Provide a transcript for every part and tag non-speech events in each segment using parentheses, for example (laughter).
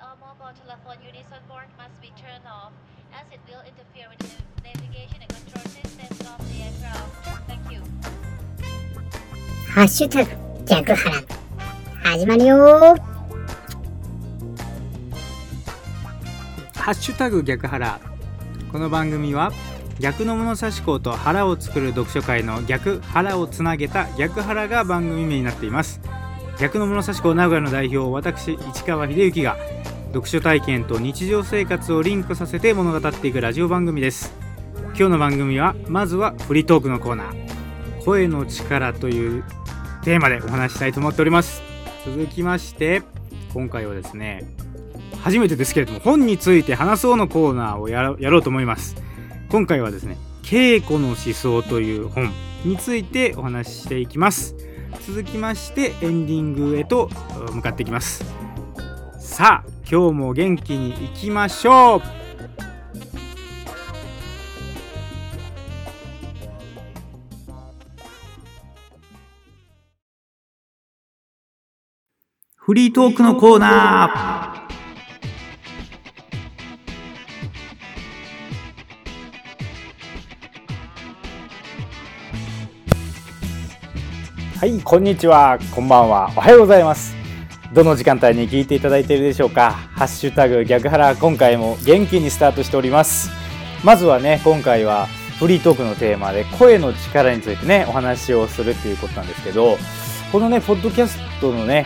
all mobile telephone unit support must be turned off as it will interfere with the navigation and control systems of the aircraft. Thank you. ハッシュタグ逆腹始まるよーハッシュタグ逆腹この番組は逆の物差し校と腹を作る読書会の逆腹をつなげた逆腹が番組名になっています逆の物差し校名古屋の代表私市川秀幸が読書体験と日常生活をリンクさせて物語っていくラジオ番組です。今日の番組はまずはフリートークのコーナー。声の力というテーマでお話したいと思っております。続きまして今回はですね初めてですけれども本について話そうのコーナーをややろうと思います。今回はですね稽古の思想という本についてお話ししていきます。続きましてエンディングへと向かっていきます。さあ今日も元気にいきましょう。フリートークのコーナー。はい、こんにちは、こんばんは、おはようございます。どの時間帯に聞いていただいているでしょうか。ハッシュタグ逆腹、今回も元気にスタートしております。まずはね、今回はフリートークのテーマで声の力についてね、お話をするっていうことなんですけど、このね、ポッドキャストのね、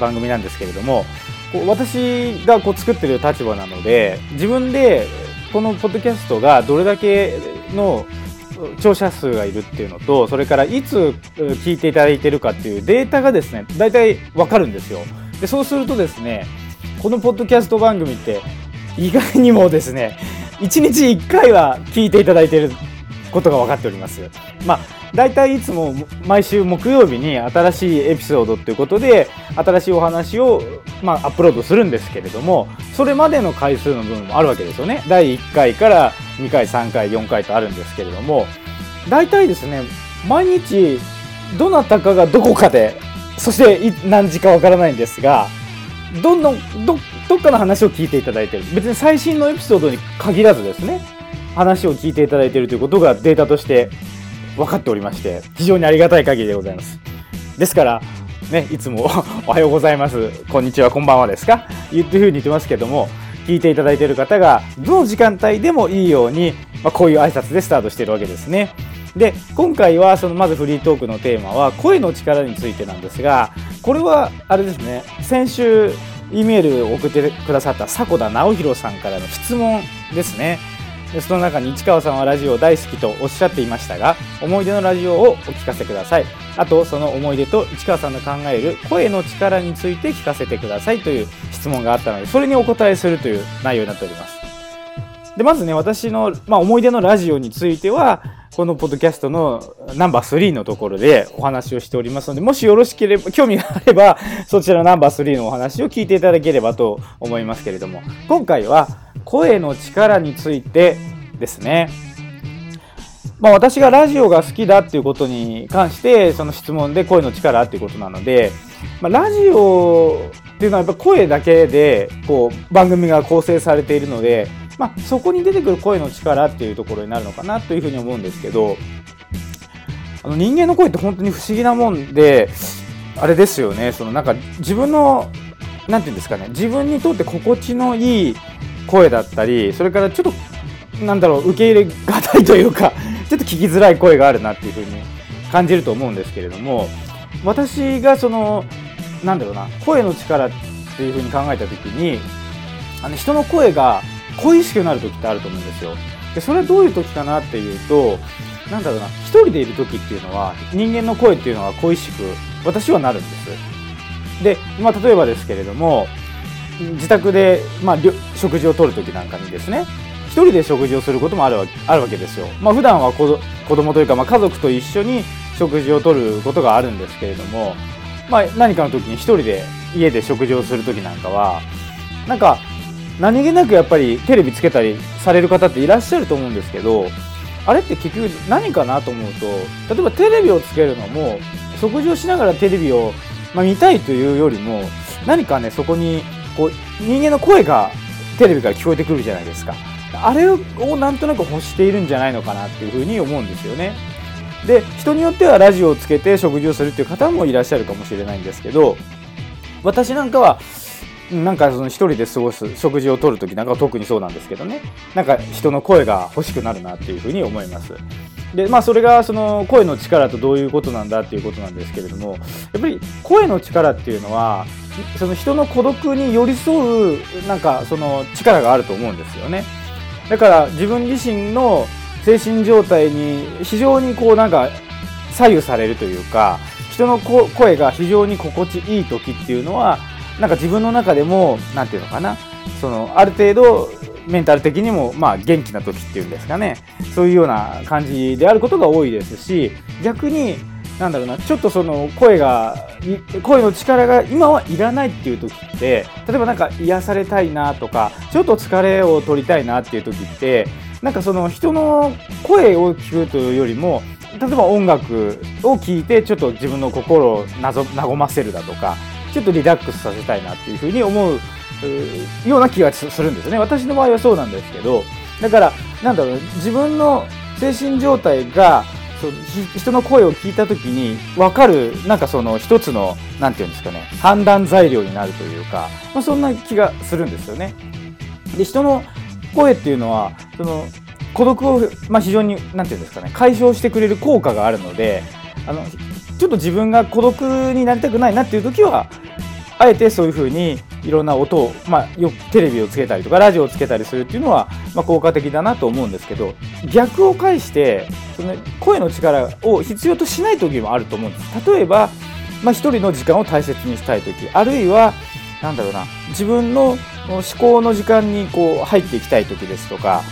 番組なんですけれども、こう私がこう作ってる立場なので、自分でこのポッドキャストがどれだけの聴者数がいるっていうのとそれからいつ聞いていただいてるかっていうデータがですね大体わかるんですよ。でそうするとですねこのポッドキャスト番組って意外にもですね1日1回は聞いていただいてることが分かっておりますまあ大体いつも毎週木曜日に新しいエピソードっていうことで新しいお話をまあアップロードするんですけれどもそれまでの回数の分もあるわけですよね。第1回から2回3回4回とあるんですけれども大体ですね毎日どなたかがどこかでそして何時かわからないんですがどんどんどどっかの話を聞いていただいてる。別に最新のエピソードに限らずですね話を聞いていただいているということがデータとして分かっておりまして非常にありがたい限りでございます。ですからねいつも (laughs) おはようございます。こんにちはこんばんはですか？言っていうふうに言ってますけども聞いていただいている方がどの時間帯でもいいように、まあ、こういう挨拶でスタートしているわけですね。で今回はそのまずフリートークのテーマは声の力についてなんですがこれはあれですね先週 E メールを送ってくださった迫田直弘さんからの質問ですね。でその中に市川さんはラジオ大好きとおっしゃっていましたが思い出のラジオをお聞かせください。あとその思い出と市川さんの考える声の力について聞かせてくださいという質問があったのでそれにお答えするという内容になっております。でまずね私の、まあ、思い出のラジオについてはこのポッドキャストのナンバー3のところでお話をしておりますのでもしよろしければ興味があればそちらのナンバー3のお話を聞いていただければと思いますけれども今回は声の力についてですね。まあ、私がラジオが好きだっていうことに関してその質問で声の力っていうことなので、まあ、ラジオっていうのはやっぱ声だけでこう番組が構成されているので、まあ、そこに出てくる声の力っていうところになるのかなというふうに思うんですけどあの人間の声って本当に不思議なもんであれですよね。そのなんか自分のなんていうんですかね。自分にとって心地のいい声だったりそれからちょっとなんだろう受け入れがたいというか (laughs) ちょっと聞きづらい声があるなっていうふうに感じると思うんですけれども私がそのなんだろうな声の力っていうふうに考えた時にあの人の声が恋しくなる時ってあると思うんですよ。でそれはどういう時かなっていうとなんだろうな一人でいる時っていうのは人間の声っていうのは恋しく私はなるんです。で、まあ、例えばですけれども自宅で、まあ、食事をとる時なんかにですね一人で食事をすることもあるわあるわけですよ。まあ普段は子子供というか、まあ、家族と一緒に食事をとることがあるんですけれども、まあ、何かの時に一人で家で食事をする時なんかはなんか何気なくやっぱりテレビつけたりされる方っていらっしゃると思うんですけどあれって結局何かなと思うと例えばテレビをつけるのも食事をしながらテレビを、まあ、見たいというよりも何かねそこにこう人間の声がテレビから聞こえてくるじゃないですか。あれをなんとなく欲しているんじゃないのかなっていうふうに思うんですよね。で人によってはラジオをつけて食事をするっていう方もいらっしゃるかもしれないんですけど私なんかはなんかその一人で過ごす食事をとる時なんかは特にそうなんですけどね。なんか人の声が欲しくなるなっていうふうに思います。でまあそれがその声の力とどういうことなんだっていうことなんですけれどもやっぱり声の力っていうのはその人の孤独に寄り添うなんかその力があると思うんですよね。だから自分自身の精神状態に非常にこうなんか左右されるというか人の声が非常に心地いい時っていうのはなんか自分の中でも何て言うのかな。そのある程度メンタル的にもまあ元気な時っていうんですかね。そういうような感じであることが多いですし逆になんだろうなちょっとその声が声の力が今はいらないっていう時って例えばなんか癒されたいなとかちょっと疲れを取りたいなっていう時ってなんかその人の声を聞くというよりも例えば音楽を聴いてちょっと自分の心をなぞ和ませるだとかちょっとリラックスさせたいなっていうふうに思うような気がするんですね私の場合はそうなんですけどだからなんだろう自分の精神状態がそ人の声を聞いた時に分かるなんかその一つの何て言うんですかね判断材料になるというか、まあ、そんな気がするんですよね。で人の声っていうのはその孤独を、まあ、非常に何て言うんですかね解消してくれる効果があるのであのちょっと自分が孤独になりたくないなっていう時はあえてそういうふうにいろんな音を、まあ、よテレビをつけたりとかラジオをつけたりするっていうのは、まあ、効果的だなと思うんですけど逆を返してその声の力を必要としない時もあると思うんです。例えば、まあ、一人の時間を大切にしたい時あるいはなんだろうな自分の思考の時間にこう入っていきたい時ですとか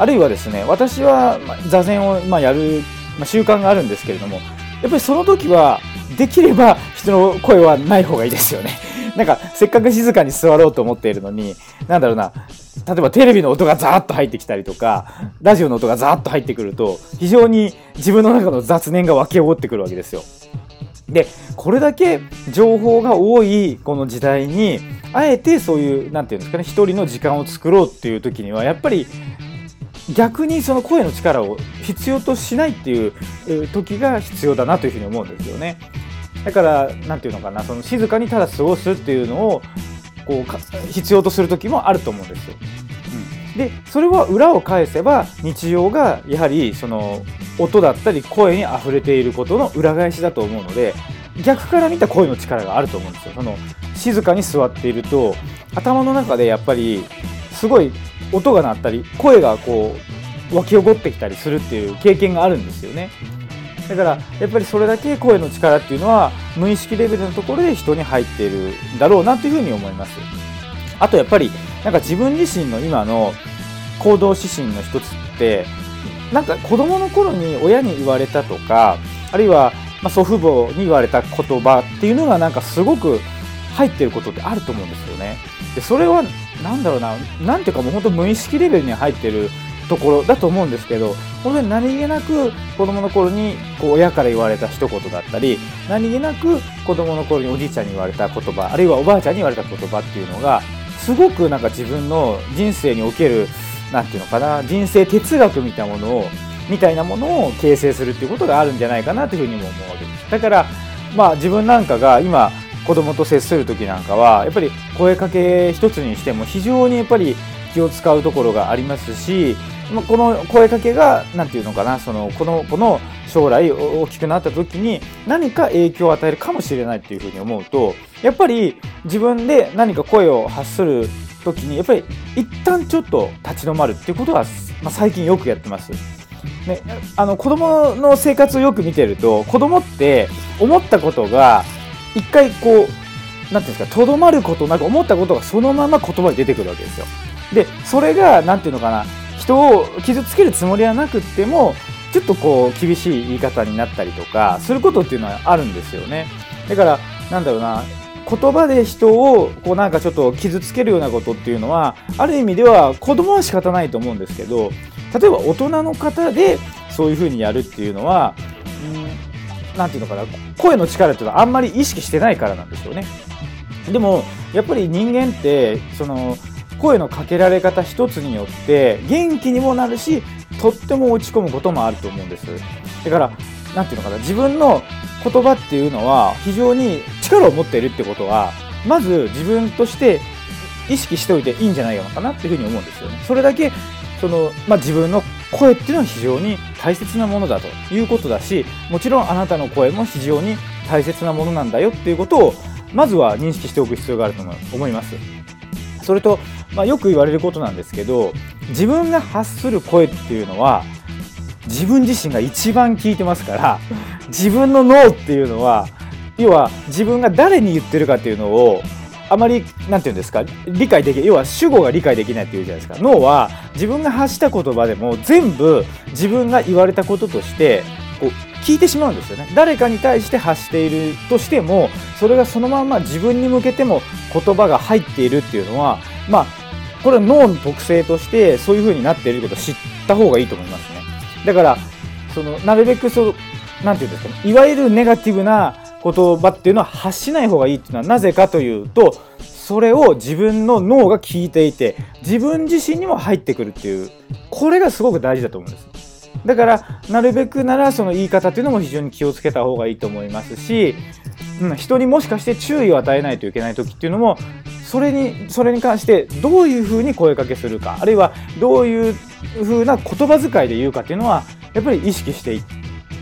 あるいはですね私は座禅をまやる、ま習慣があるんですけれどもやっぱりその時はできれば人の声はない方がいいですよね。(laughs) なんかせっかく静かに座ろうと思っているのになんだろうな例えばテレビの音がザーッと入ってきたりとかラジオの音がザーッと入ってくると非常に自分の中の雑念が湧き起こってくるわけですよ。でこれだけ情報が多いこの時代にあえてそういう何て言うんですかね一人の時間を作ろうっていう時にはやっぱり逆にその声の力を必要としないっていう時が必要だなというふうに思うんですよね。だから何て言うのかなその静かにただ過ごすっていうのをこう必要とする時もあると思うんですよ。うん、でそれは裏を返せば日常がやはりその音だったり声にあふれていることの裏返しだと思うので逆から見た声の力があると思うんですよ。その静かに座っていると頭の中でやっぱりすごい音が鳴ったり声がこう湧き起こってきたりするっていう経験があるんですよね。だからやっぱりそれだけ声の力っていうのは無意識レベルのところで人に入っているんだろうなというふうに思いますあとやっぱりなんか自分自身の今の行動指針の一つってなんか子供の頃に親に言われたとかあるいはま祖父母に言われた言葉っていうのがなんかすごく入ってることってあると思うんですよね。でそれは何だろうな何ていうかもう本当無意識レベルに入ってるところだと思うんですけど本当に何気なく子供の頃にこう親から言われた一言だったり何気なく子供の頃におじいちゃんに言われた言葉あるいはおばあちゃんに言われた言葉っていうのがすごくなんか自分の人生における何て言うのかな人生哲学みたいなものをみたいなものを形成するっていうことがあるんじゃないかなというふうにも思うわけです。だからまあ自分なんかが今子供と接する時なんかはやっぱり声かけ一つにしても非常にやっぱり気を使うところがありますしこの声かけが何て言うのかなそのこの子の将来大きくなった時に何か影響を与えるかもしれないっていうふうに思うとやっぱり自分で何か声を発する時にやっぱり一旦ちょっと立ち止まるっていうことは、まあ、最近よくやってます。ね、あの子供の生活をよく見てると子供って思ったことが一回こう何て言うんですかとどまることなく思ったことがそのまま言葉に出てくるわけですよ。でそれが何て言うのかな人を傷つけるつもりはなくってもちょっとこう厳しい言い方になったりとかすることっていうのはあるんですよねだからなんだろうな言葉で人をこうなんかちょっと傷つけるようなことっていうのはある意味では子供は仕方ないと思うんですけど例えば大人の方でそういうふうにやるっていうのは何て言うのかな声の力っていうのはあんまり意識してないからなんですよね。でもやっぱり人間ってその声のかけられ方一つによって元気にもなるしとっても落ち込むこともあると思うんです。だから何て言うのかな自分の言葉っていうのは非常に力を持っているってことはまず自分として意識しておいていいんじゃないのかなっていうふうに思うんですよね。それだけその、まあ、自分の声っていうのは非常に大切なものだということだしもちろんあなたの声も非常に大切なものなんだよっていうことをまずは認識しておく必要があると思います。それと、まあ、よく言われることなんですけど自分が発する声っていうのは自分自身が一番聞いてますから自分の脳っていうのは要は自分が誰に言ってるかっていうのをあまり何て言うんですか理解でき要は主語が理解できないっていうじゃないですか。脳は自分が発した言葉でも全部自分が言われたこととしてこう聞いてしまうんですよね。誰かに対して発しているとしてもそれがそのまま自分に向けても言葉が入っているっていうのはまあこれは脳の特性としてそういう風になっていることを知った方がいいと思いますね。だからそのなるべくそう何て言うんですかねいわゆるネガティブな言葉っていうのは発しない方がいいっていうのはなぜかというとそれを自分の脳が聞いていて自分自身にも入ってくるっていうこれがすごく大事だと思うんです。だからなるべくならその言い方っていうのも非常に気をつけた方がいいと思いますし、うん、人にもしかして注意を与えないといけない時っていうのもそれにそれに関してどういうふうに声かけするかあるいはどういうふうな言葉遣いで言うかっていうのはやっぱり意識していって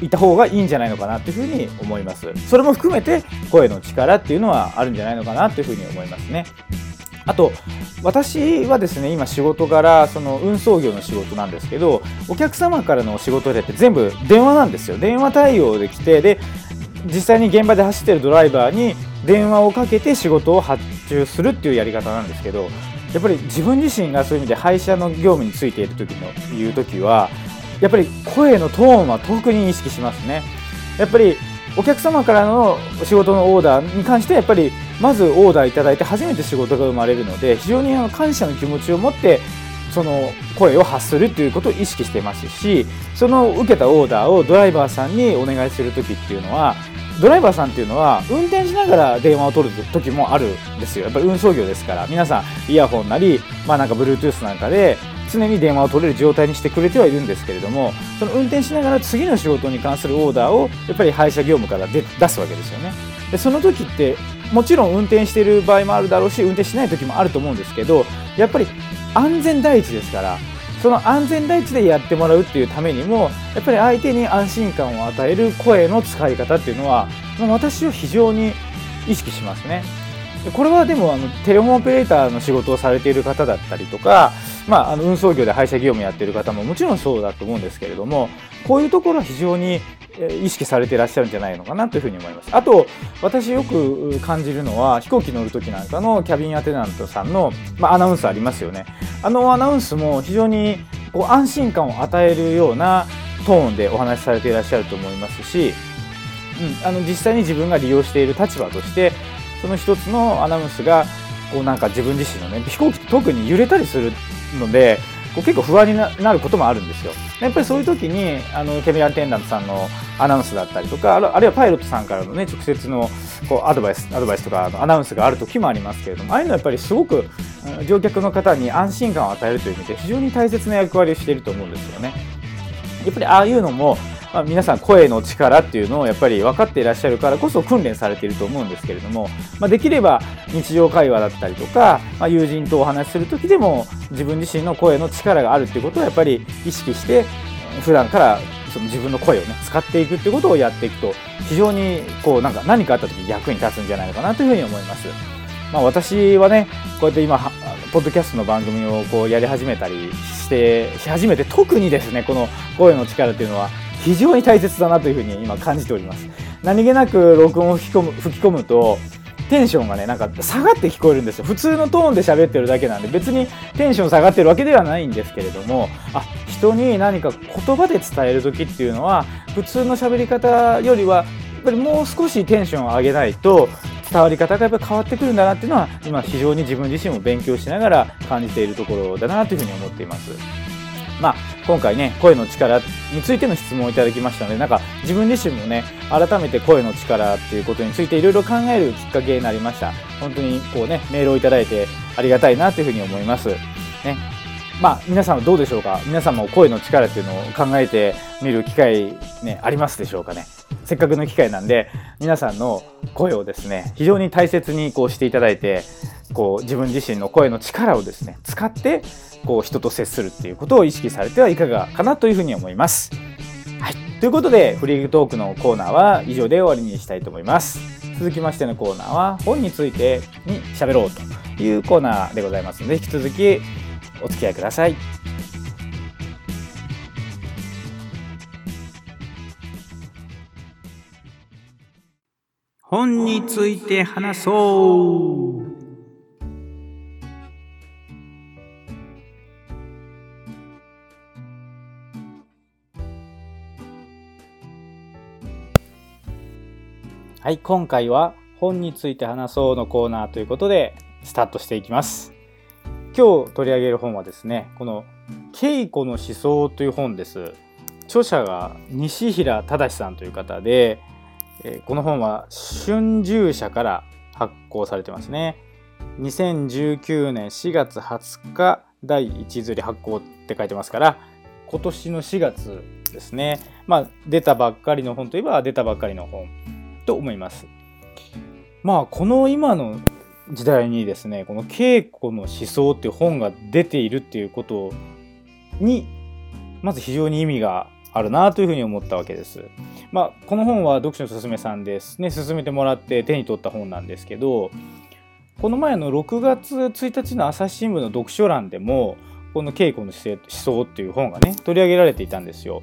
た方がいいんじゃないのかなっていうふうに思います。それも含めて声の力っていうのはあるんじゃないのかなっていうふうに思いますね。あと私はですね今仕事柄その運送業の仕事なんですけどお客様からの仕事でって全部電話なんですよ。電話対応で来てで実際に現場で走ってるドライバーに電話をかけて仕事を発注するっていうやり方なんですけどやっぱり自分自身がそういう意味で配車の業務についている時のいう時はやっぱり声のトーンは特に意識しますね。やっぱりお客様からの仕事のオーダーに関してはやっぱりまずオーダーいただいて初めて仕事が生まれるので非常にあの感謝の気持ちを持ってその声を発するということを意識してますしその受けたオーダーをドライバーさんにお願いする時っていうのはドライバーさんっていうのは運転しながら電話を取る時もあるんですよ。やっぱり運送業ですから皆さんイヤホンなりまあなんか Bluetooth なんかで常に電話を取れる状態にしてくれてはいるんですけれどもその運転しながら次の仕事に関するオーダーをやっぱり配車業務から出すわけですよねでその時ってもちろん運転している場合もあるだろうし運転しない時もあると思うんですけどやっぱり安全第一ですからその安全第一でやってもらうっていうためにもやっぱり相手に安心感を与える声の使い方っていうのは私は非常に意識しますね。これはでもあのテレホンオペレーターの仕事をされている方だったりとか、まあ、あの運送業で配車業務やっている方ももちろんそうだと思うんですけれどもこういうところは非常に意識されていらっしゃるんじゃないのかなというふうに思います。あと私よく感じるのは飛行機乗る時なんかのキャビンアテナントさんの、まあ、アナウンスありますよね。あのアナウンスも非常にこう安心感を与えるようなトーンでお話しされていらっしゃると思いますし、うん、あの実際に自分が利用している立場としてその一つのアナウンスがこうなんか自分自身のね飛行機って特に揺れたりするのでこう結構不安になることもあるんですよ。やっぱりそういう時にあのキャビンアテンダントさんのアナウンスだったりとかあるいはパイロットさんからのね直接のこうアドバイスアドバイスとかアナウンスがある時もありますけれどもああいうのはやっぱりすごく乗客の方に安心感を与えるという意味で非常に大切な役割をしていると思うんですよね。やっぱりああいうのもまあ、皆さん声の力っていうのをやっぱり分かっていらっしゃるからこそ訓練されていると思うんですけれども、まあ、できれば日常会話だったりとか、まあ、友人とお話しする時でも自分自身の声の力があるっていうことをやっぱり意識して普段からその自分の声をね使っていくっていうことをやっていくと非常にこうなんか何かあった時に役に立つんじゃないのかなというふうに思います。まあ、私はねこうやって今ポッドキャストの番組をこうやり始めたりしてし始めて特にですねこの声の力っていうのは非常に大切だなというふうに今感じております何気なく録音を吹き込む吹き込むとテンションがねなんか下がって聞こえるんですよ普通のトーンで喋ってるだけなんで別にテンション下がってるわけではないんですけれどもあ人に何か言葉で伝える時っていうのは普通の喋り方よりはやっぱりもう少しテンションを上げないと伝わり方がやっぱ変わってくるんだなっていうのは今非常に自分自身も勉強しながら感じているところだなというふうに思っています。まあ、今回ね声の力についての質問をいただきましたのでなんか自分自身もね改めて声の力っていうことについていろいろ考えるきっかけになりました。本当にこうねメールをいただいてありがたいなというふうに思います。ね、まあ皆さんはどうでしょうか？皆さんも声の力っていうのを考えてみる機会ねありますでしょうかね？せっかくの機会なんで皆さんの声をですね非常に大切にこうしていただいてこう自分自身の声の力をですね使ってこう人と接するっていうことを意識されてはいかがかなというふうに思います。はい、ということでフリートークのコーナーは以上で終わりにしたいと思います。続きましてのコーナーは本についてに喋ろうというコーナーでございますので引き続きお付き合いください。本について話そうはい、今回は本について話そうのコーナーということでスタートしていきます。今日取り上げる本はですね、この稽古の思想という本です。著者が西平忠さんという方で、えこの本は春秋社から発行されてますね。2019年4月20日第1釣り発行って書いてますから、今年の4月ですね。まあ出たばっかりの本といえば出たばっかりの本と思います。まあこの今の時代にですねこの稽古の思想っていう本が出ているっていうことにまず非常に意味があるなというふうに思ったわけです。まあこの本は読書のすすめさんですね勧めてもらって手に取った本なんですけどこの前の6月1日の朝日新聞の読書欄でもこの稽古の思想っていう本がね取り上げられていたんですよ。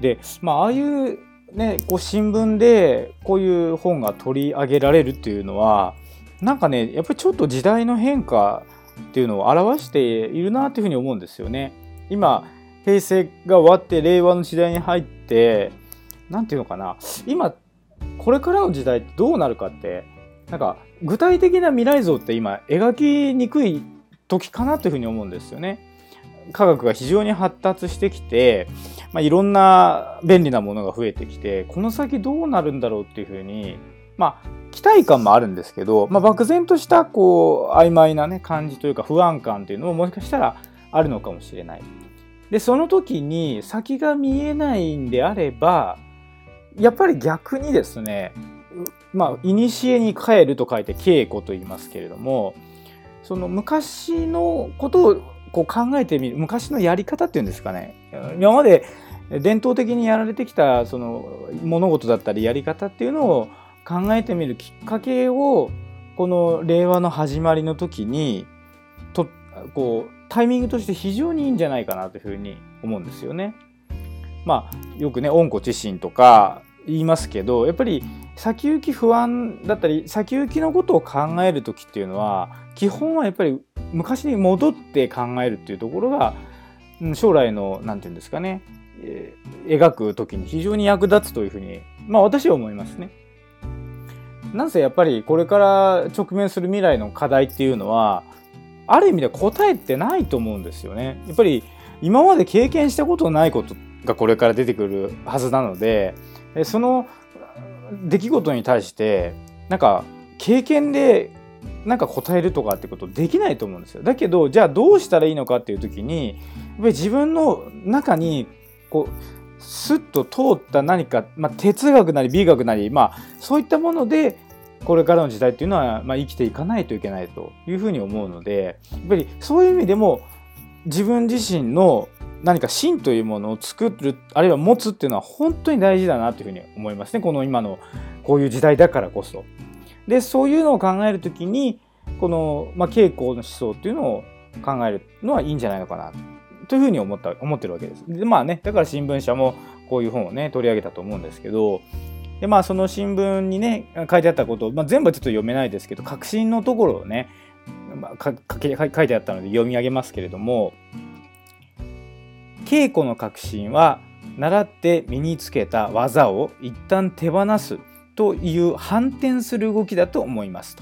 でまあああいうね、こう新聞でこういう本が取り上げられるっていうのはなんかねやっぱりちょっと時代の変化っていうのを表しているなっていうふうに思うんですよね。今平成が終わって令和の時代に入って何て言うのかな今これからの時代ってどうなるかってなんか具体的な未来像って今描きにくい時かなというふうに思うんですよね。科学が非常に発達してきて、まあ、いろんな便利なものが増えてきてこの先どうなるんだろうっていうふうにまあ期待感もあるんですけど、まあ、漠然としたこう曖昧な、ね、感じというか不安感っていうのももしかしたらあるのかもしれない。でその時に先が見えないんであればやっぱり逆にですねまあ古に帰ると書いて稽古と言いますけれどもその昔のことをこう考えてみる昔のやり方っていうんですかね今まで伝統的にやられてきたその物事だったりやり方っていうのを考えてみるきっかけをこの令和の始まりの時にとこうタイミングとして非常にいいんじゃないかなというふうに思うんですよね。まあよくね温故知新とか言いますけどやっぱり先行き不安だったり先行きのことを考える時っていうのは基本はやっぱり昔に戻って考えるっていうところが将来の何て言うんですかね、えー描く時に非常に役立つというふうにまあ私は思いますね。なんせやっぱりこれから直面する未来の課題っていうのはある意味で答えてないと思うんですよね。やっぱり今まで経験したことないことがこれから出てくるはずなのでその出来事に対してなんか経験でなんか答えるとかってことできないと思うんですよ。だけどじゃあどうしたらいいのかっていう時にやっぱり自分の中にこうスッと通った何か、まあ、哲学なり美学なり、まあ、そういったものでこれからの時代っていうのは、まあ、生きていかないといけないというふうに思うのでやっぱりそういう意味でも自分自身の何か芯というものを作るあるいは持つっていうのは本当に大事だなというふうに思いますねこの今のこういう時代だからこそ。でそういうのを考える時にこの、まあ、稽古の思想っていうのを考えるのはいいんじゃないのかなというふうに思った思ってるわけです。でまあねだから新聞社もこういう本をね取り上げたと思うんですけどでまあその新聞にね書いてあったこと、まあ、全部ちょっと読めないですけど確信のところをね、まあ、か書き書いてあったので読み上げますけれども稽古の確信は習って身につけた技を一旦手放すという反転する動きだと思います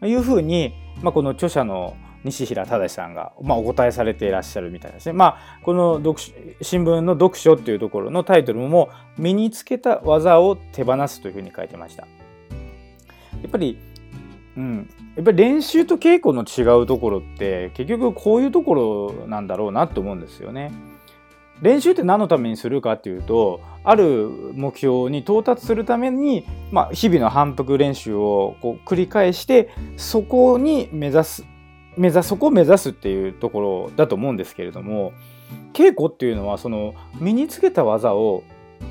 というふうに、まあ、この著者の西平忠さんが、まあ、お答えされていらっしゃるみたいですね。まあ、この読新聞の読書っていうところのタイトルも身につけた技を手放すというふうに書いてました。やっぱりうん、やっぱり練習と稽古の違うところって結局こういうところなんだろうなと思うんですよね。練習って何のためにするかっていうとある目標に到達するために、まあ、日々の反復練習をこう繰り返してそこに目指す目指そこを目指すっていうところだと思うんですけれども稽古っていうのはその身につけた技を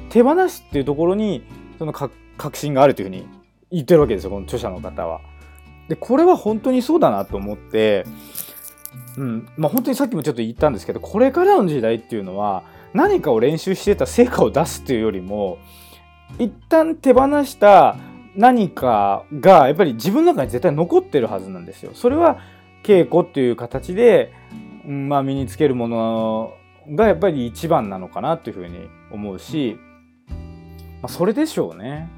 手放すっていうところにその確信があるというふうに言ってるわけですよこの著者の方は。でこれは本当にそうだなと思って、うんまあ、本当にさっきもちょっと言ったんですけどこれからの時代っていうのは何かを練習してた成果を出すっていうよりも一旦手放した何かがやっぱり自分の中に絶対残ってるはずなんですよ。それは稽古っていう形で、うんまあ、身につけるものがやっぱり一番なのかなというふうに思うし、まあ、それでしょうね。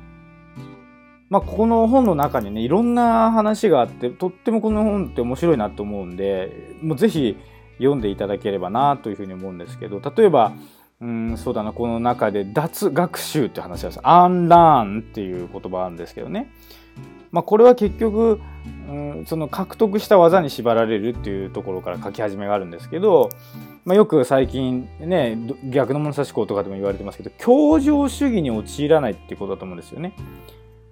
まあ、この本の中にねいろんな話があってとってもこの本って面白いなと思うんでもうぜひ読んでいただければなというふうに思うんですけど例えばうんそうだなこの中で脱学習って話ですアンラーンっていう言葉あるんですけどね、まあ、これは結局うんその獲得した技に縛られるっていうところから書き始めがあるんですけど、まあ、よく最近ね逆の物差し校とかでも言われてますけど協情主義に陥らないっていうことだと思うんですよね。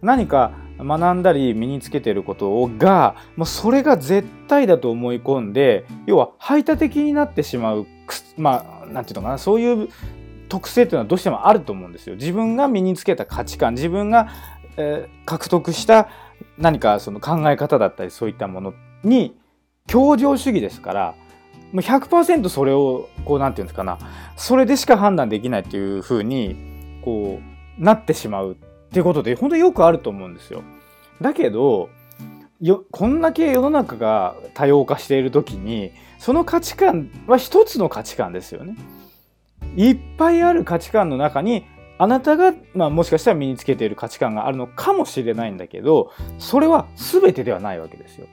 何か学んだり身につけてることがもうそれが絶対だと思い込んで要は排他的になってしまうまあなんていうのかなそういう特性っていうのはどうしてもあると思うんですよ。自分が身につけた価値観自分が、えー、獲得した何かその考え方だったりそういったものに協情主義ですからもう100%それをこうなんていうんですかなそれでしか判断できないっていうふうにこうなってしまうっていうことで本当によくあると思うんですよ。だけどよこんだけ世の中が多様化している時にその価値観は一つの価値観ですよね。いっぱいある価値観の中にあなたが、まあ、もしかしたら身につけている価値観があるのかもしれないんだけどそれは全てではないわけですよ。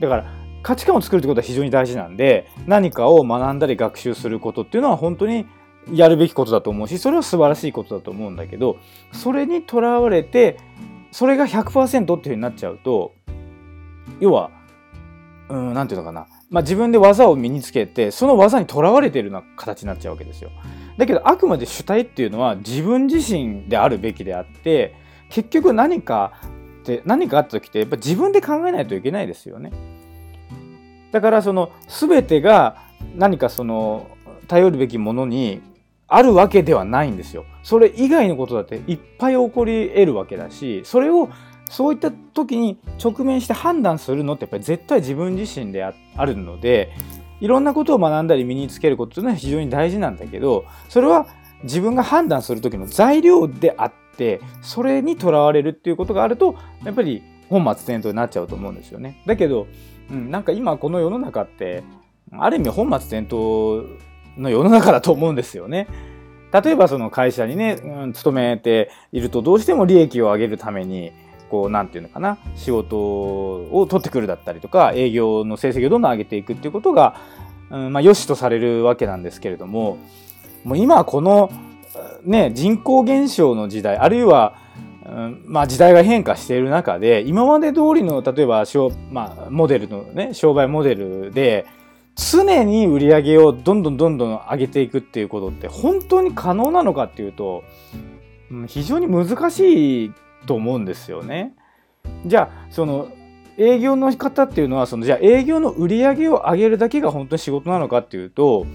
だから価値観を作るってことは非常に大事なんで何かを学んだり学習することっていうのは本当にやるべきことだと思うしそれは素晴らしいことだと思うんだけどそれにとらわれてそれが100%っていうふうになっちゃうと要は何て言うのかな、まあ、自分で技を身につけてその技にとらわれてるような形になっちゃうわけですよ。だけどあくまで主体っていうのは自分自身であるべきであって結局何かって何かあった時ってやっぱ自分で考えないといけないですよね。だからその全てが何かその頼るべきものにあるわけではないんですよ。それ以外のことだっていっぱい起こり得るわけだしそれをそういった時に直面して判断するのってやっぱり絶対自分自身であるのでいろんなことを学んだり身につけることっていうのは非常に大事なんだけどそれは自分が判断する時の材料であってそれにとらわれるっていうことがあるとやっぱり本末転倒になっちゃうと思うんですよね。だけど、うん、なんか今この世の中ってある意味本末転倒の世の中だと思うんですよね。例えばその会社にね、うん、勤めているとどうしても利益を上げるためにこうなんていうのかな仕事を取ってくるだったりとか営業の成績をどんどん上げていくっていうことが、うんまあ、良しとされるわけなんですけれどももう今この、ね、人口減少の時代あるいは、うんまあ、時代が変化している中で今まで通りの例えば、まあ、モデルのね商売モデルで常に売り上げをどんどんどんどん上げていくっていうことって本当に可能なのかっていうと非常に難しいと思うんですよね。じゃあその営業の方っていうのはそのじゃあ営業の売り上げを上げるだけが本当に仕事なのかっていうと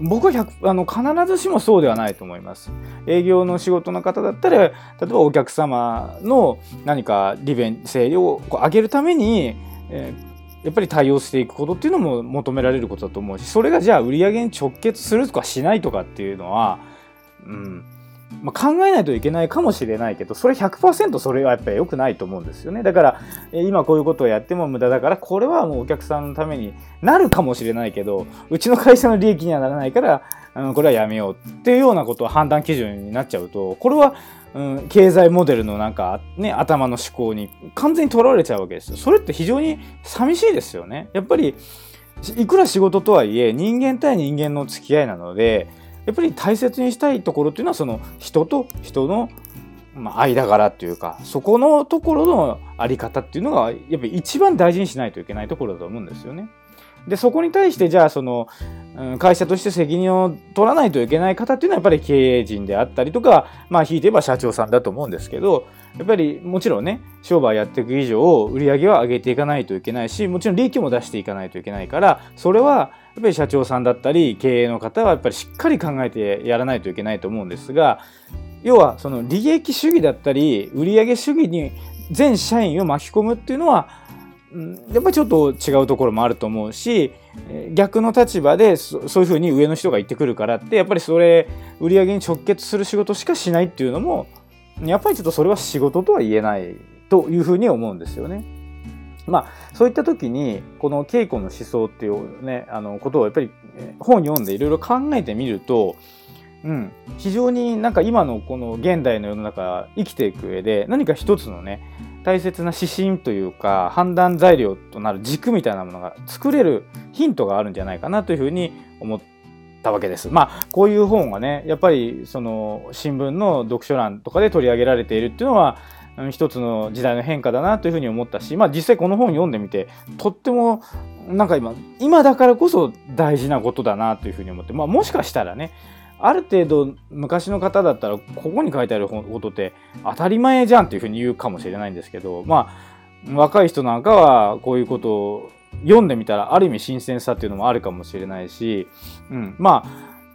僕はあの必ずしもそうではないと思います。営業の仕事の方だったら例えばお客様の何か利便性をこう上げるために、えー、やっぱり対応していくことっていうのも求められることだと思うしそれがじゃあ売り上げに直結するとかしないとかっていうのは、うん。まあ、考えないといけないかもしれないけどそれ100%それはやっぱり良くないと思うんですよね。だから今こういうことをやっても無駄だからこれはもうお客さんのためになるかもしれないけどうちの会社の利益にはならないからこれはやめようっていうようなことを判断基準になっちゃうとこれはうん、経済モデルのなんか、ね、頭の思考に完全にとらわれちゃうわけですよ。それって非常に寂しいですよね。やっぱりいくら仕事とはいえ人間対人間の付き合いなのでやっぱり大切にしたいところっていうのはその人と人のまあ、間柄っていうかそこのところのあり方っていうのがやっぱり一番大事にしないといけないところだと思うんですよね。でそこに対してじゃあその、会社として責任を取らないといけない方っていうのはやっぱり経営陣であったりとかまあ引いて言えば社長さんだと思うんですけどやっぱりもちろんね商売やっていく以上売り上げは上げていかないといけないしもちろん利益も出していかないといけないからそれはやっぱり社長さんだったり経営の方はやっぱりしっかり考えてやらないといけないと思うんですが要はその利益主義だったり売上主義に全社員を巻き込むっていうのはやっぱりちょっと違うところもあると思うし逆の立場でそういうふうに上の人が言ってくるからってやっぱりそれ売り上げに直結する仕事しかしないっていうのもやっぱりちょっとそれは仕事とは言えないというふうに思うんですよね。まあそういった時にこの稽古の思想っていうねあのことをやっぱり本読んでいろいろ考えてみるとうん、非常になんか今のこの現代の世の中生きていく上で何か一つのね大切な指針というか判断材料となる軸みたいなものが作れるヒントがあるんじゃないかなというふうに思ったわけです。まあこういう本がねやっぱりその新聞の読書欄とかで取り上げられているっていうのは一つの時代の変化だなというふうに思ったし、まあ、実際この本読んでみてとってもなんか今今だからこそ大事なことだなというふうに思って、まあ、もしかしたらねある程度昔の方だったらここに書いてあることって当たり前じゃんっていうふうに言うかもしれないんですけどまあ若い人なんかはこういうことを読んでみたらある意味新鮮さっていうのもあるかもしれないし、うん、ま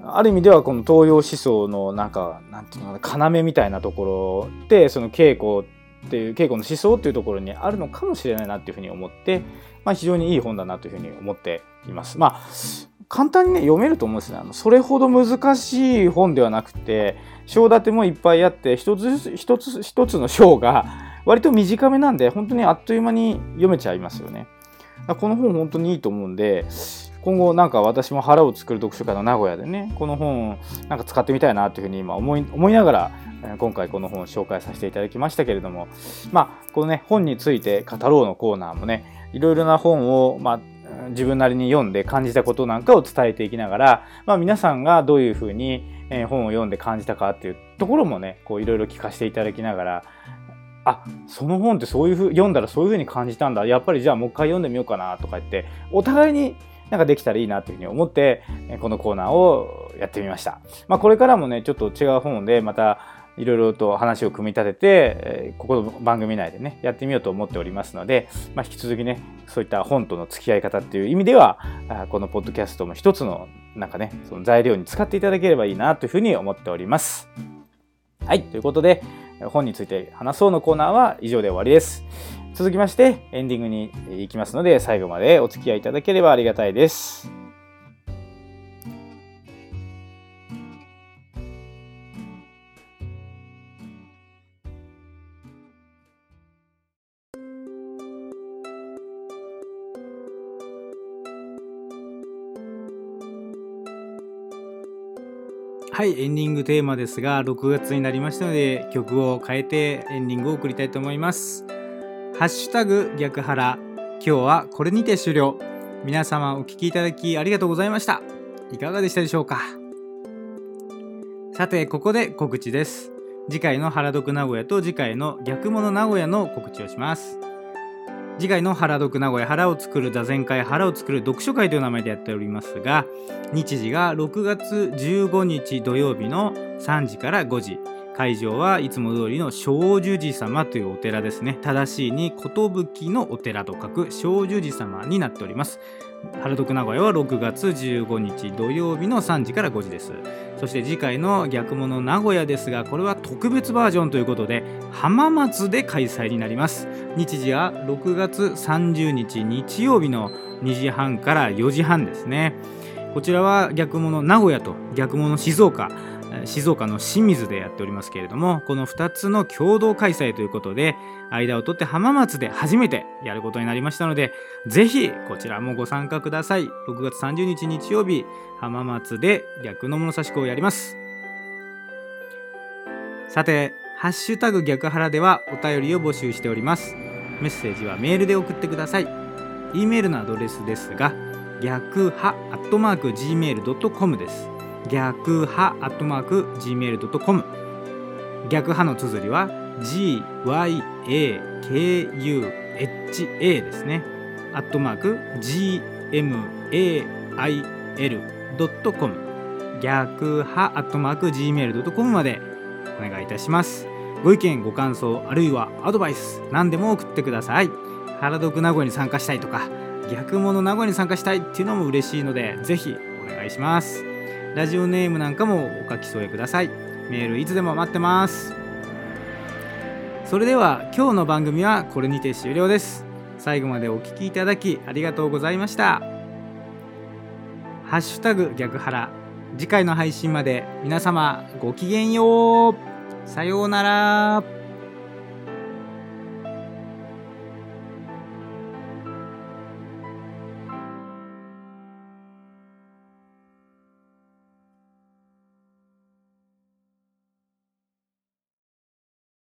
あある意味ではこの東洋思想のなんかなんていうのかな要みたいなところでその稽古っていう稽古の思想っていうところにあるのかもしれないなっていうふうに思って、まあ、非常にいい本だなというふうに思っています。まあ簡単にね読めると思うんですね。それほど難しい本ではなくて章立てもいっぱいあって一つ一つ一つの章が割と短めなんで本当にあっという間に読めちゃいますよね。この本本当にいいと思うんで今後なんか私も腹を作る読書会の名古屋でねこの本なんか使ってみたいなというふうに今思い思いながら今回この本を紹介させていただきましたけれどもまあこのね本について語ろうのコーナーもねいろいろな本を、まあ、自分なりに読んで感じたことなんかを伝えていきながら、まあ、皆さんがどういうふうに本を読んで感じたかっていうところもねこういろいろ聞かせていただきながらあその本ってそういうふう読んだらそういうふうに感じたんだやっぱりじゃあもう一回読んでみようかなとか言ってお互いになんかできたらいいなというふうに思ってこのコーナーをやってみました。まあ、これからもねちょっと違う本でまたいろいろと話を組み立てて、ここの番組内でね、やってみようと思っておりますので、まあ、引き続きね、そういった本との付き合い方っていう意味では、このポッドキャストも一つの、なんかね、その材料に使っていただければいいなというふうに思っております。はい、ということで、本について話そうのコーナーは以上で終わりです。続きまして、エンディングに行きますので、最後までお付き合いいただければありがたいです。い、エンディングテーマですが、6月になりましたので、曲を変えてエンディングを送りたいと思います。ハッシュタグ逆腹。今日はこれにて終了。皆様お聴きいただきありがとうございました。いかがでしたでしょうか？さて、ここで告知です。次回の原読名古屋と次回の逆物名古屋の告知をします。次回の原読名古屋腹を作る座禅会腹を作る読書会という名前でやっておりますが日時が6月15日土曜日の3時から5時。会場はいつも通りの小寿寺様というお寺ですね。正しいに寿のお寺と書く小寿寺様になっております。原読名古屋は6月15日土曜日の3時から5時です。そして次回の逆物名古屋ですがこれは特別バージョンということで浜松で開催になります。日時は6月30日日曜日の2時半から4時半ですね。こちらは逆物名古屋と逆物静岡。静岡の清水でやっておりますけれどもこの2つの共同開催ということで間を取って浜松で初めてやることになりましたのでぜひこちらもご参加ください。6月30日日曜日浜松で逆の物差し子をやります。さてハッシュタグ逆腹ではお便りを募集しております。メッセージはメールで送ってください。e メールのアドレスですが逆派アットマーク gmail.com です。逆派アットマーク gmail.com 逆派の綴りは GYAKUHA ですね。アットマーク gmail.com 逆派アットマーク gmail.com までお願いいたします。ご意見ご感想あるいはアドバイス何でも送ってください。原読名古屋に参加したいとか逆物名古屋に参加したいっていうのも嬉しいのでぜひお願いします。ラジオネームなんかもお書き添えください。メールいつでも待ってます。それでは今日の番組はこれにて終了です。最後までお聞きいただきありがとうございました。ハッシュタグ逆腹次回の配信まで皆様ごきげんよう。さようなら。